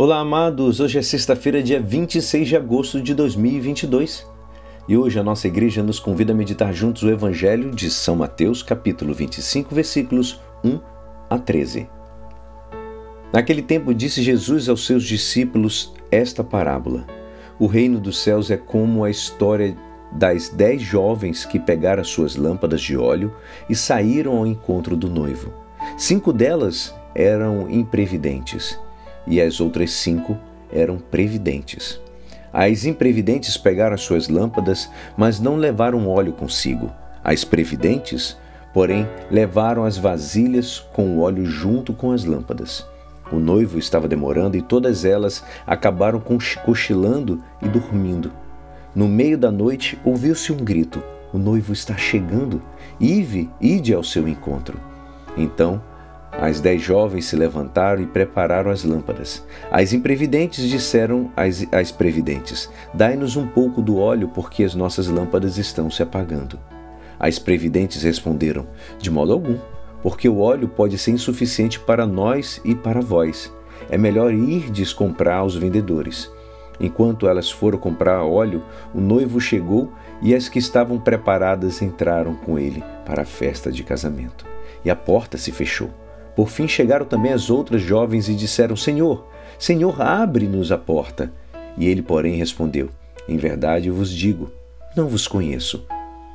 Olá, amados. Hoje é sexta-feira, dia 26 de agosto de 2022. E hoje a nossa igreja nos convida a meditar juntos o Evangelho de São Mateus, capítulo 25, versículos 1 a 13. Naquele tempo disse Jesus aos seus discípulos esta parábola: O reino dos céus é como a história das dez jovens que pegaram suas lâmpadas de óleo e saíram ao encontro do noivo. Cinco delas eram imprevidentes e as outras cinco eram previdentes. As imprevidentes pegaram as suas lâmpadas, mas não levaram óleo consigo. As previdentes, porém, levaram as vasilhas com o óleo junto com as lâmpadas. O noivo estava demorando e todas elas acabaram cochilando e dormindo. No meio da noite ouviu-se um grito: O noivo está chegando. Ive, ide ao seu encontro. Então as dez jovens se levantaram e prepararam as lâmpadas. As imprevidentes disseram às, às previdentes: Dai-nos um pouco do óleo, porque as nossas lâmpadas estão se apagando. As previdentes responderam: De modo algum, porque o óleo pode ser insuficiente para nós e para vós. É melhor irdes comprar aos vendedores. Enquanto elas foram comprar óleo, o noivo chegou e as que estavam preparadas entraram com ele para a festa de casamento. E a porta se fechou. Por fim chegaram também as outras jovens e disseram: Senhor, Senhor, abre-nos a porta. E ele, porém, respondeu: Em verdade vos digo, não vos conheço.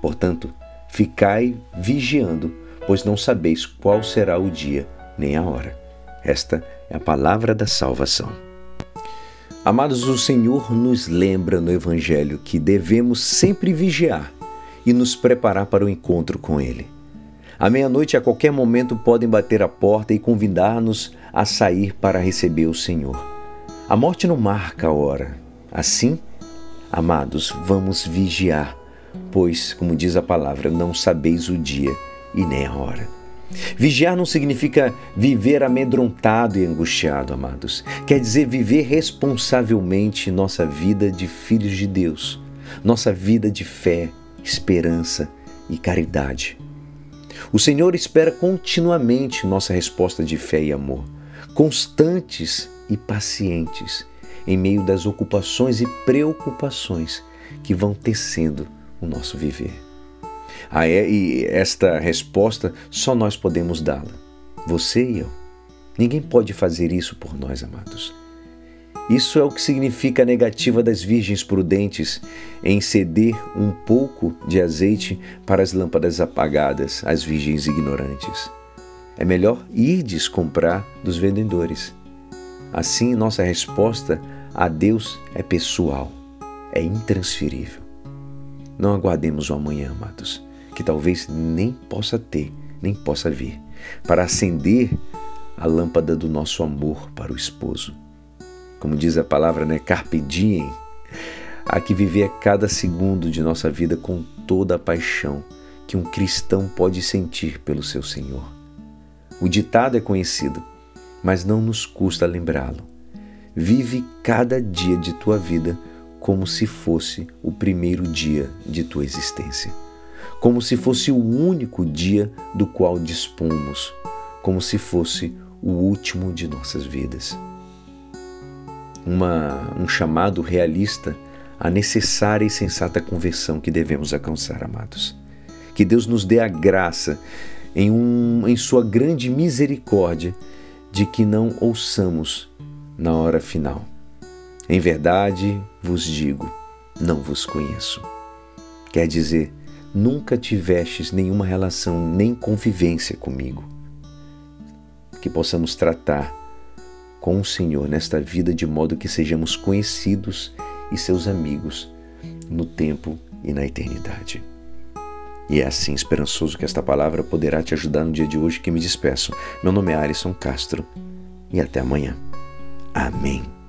Portanto, ficai vigiando, pois não sabeis qual será o dia nem a hora. Esta é a palavra da salvação. Amados, o Senhor nos lembra no Evangelho que devemos sempre vigiar e nos preparar para o encontro com Ele. À meia-noite, a qualquer momento, podem bater a porta e convidar-nos a sair para receber o Senhor. A morte não marca a hora. Assim, amados, vamos vigiar, pois, como diz a palavra, não sabeis o dia e nem a hora. Vigiar não significa viver amedrontado e angustiado, amados. Quer dizer viver responsavelmente nossa vida de filhos de Deus, nossa vida de fé, esperança e caridade. O Senhor espera continuamente nossa resposta de fé e amor, constantes e pacientes em meio das ocupações e preocupações que vão tecendo o nosso viver. Ah, é, e esta resposta só nós podemos dá-la, você e eu. Ninguém pode fazer isso por nós, amados. Isso é o que significa a negativa das virgens prudentes em ceder um pouco de azeite para as lâmpadas apagadas, as virgens ignorantes. É melhor irdes comprar dos vendedores. Assim, nossa resposta a Deus é pessoal, é intransferível. Não aguardemos o amanhã, amados, que talvez nem possa ter, nem possa vir, para acender a lâmpada do nosso amor para o esposo como diz a palavra, né? Carpe diem. Há que viver cada segundo de nossa vida com toda a paixão que um cristão pode sentir pelo seu Senhor. O ditado é conhecido, mas não nos custa lembrá-lo. Vive cada dia de tua vida como se fosse o primeiro dia de tua existência, como se fosse o único dia do qual dispomos, como se fosse o último de nossas vidas uma, um chamado realista à necessária e sensata conversão que devemos alcançar, amados. Que Deus nos dê a graça, em, um, em Sua grande misericórdia, de que não ouçamos na hora final. Em verdade vos digo, não vos conheço. Quer dizer, nunca tivestes nenhuma relação nem convivência comigo. Que possamos tratar com o Senhor nesta vida, de modo que sejamos conhecidos e seus amigos no tempo e na eternidade. E é assim, esperançoso que esta palavra poderá te ajudar no dia de hoje que me despeço. Meu nome é Alisson Castro e até amanhã. Amém.